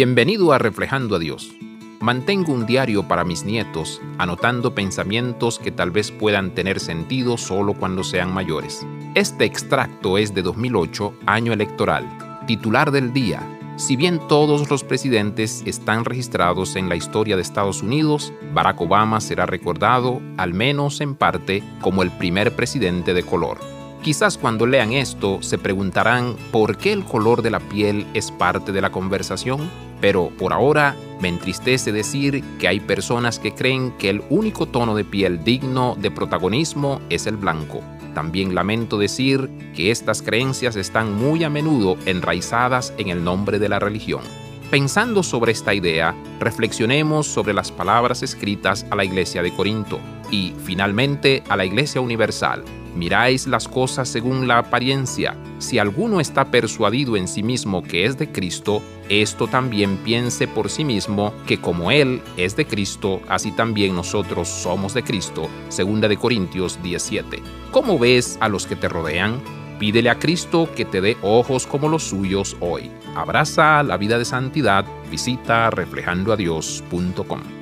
Bienvenido a Reflejando a Dios. Mantengo un diario para mis nietos, anotando pensamientos que tal vez puedan tener sentido solo cuando sean mayores. Este extracto es de 2008, año electoral. Titular del día. Si bien todos los presidentes están registrados en la historia de Estados Unidos, Barack Obama será recordado, al menos en parte, como el primer presidente de color. Quizás cuando lean esto se preguntarán por qué el color de la piel es parte de la conversación, pero por ahora me entristece decir que hay personas que creen que el único tono de piel digno de protagonismo es el blanco. También lamento decir que estas creencias están muy a menudo enraizadas en el nombre de la religión. Pensando sobre esta idea, reflexionemos sobre las palabras escritas a la iglesia de Corinto y, finalmente, a la iglesia universal. Miráis las cosas según la apariencia. Si alguno está persuadido en sí mismo que es de Cristo, esto también piense por sí mismo que como Él es de Cristo, así también nosotros somos de Cristo. Segunda de Corintios 17. ¿Cómo ves a los que te rodean? Pídele a Cristo que te dé ojos como los suyos hoy. Abraza la vida de santidad. Visita reflejandoadios.com.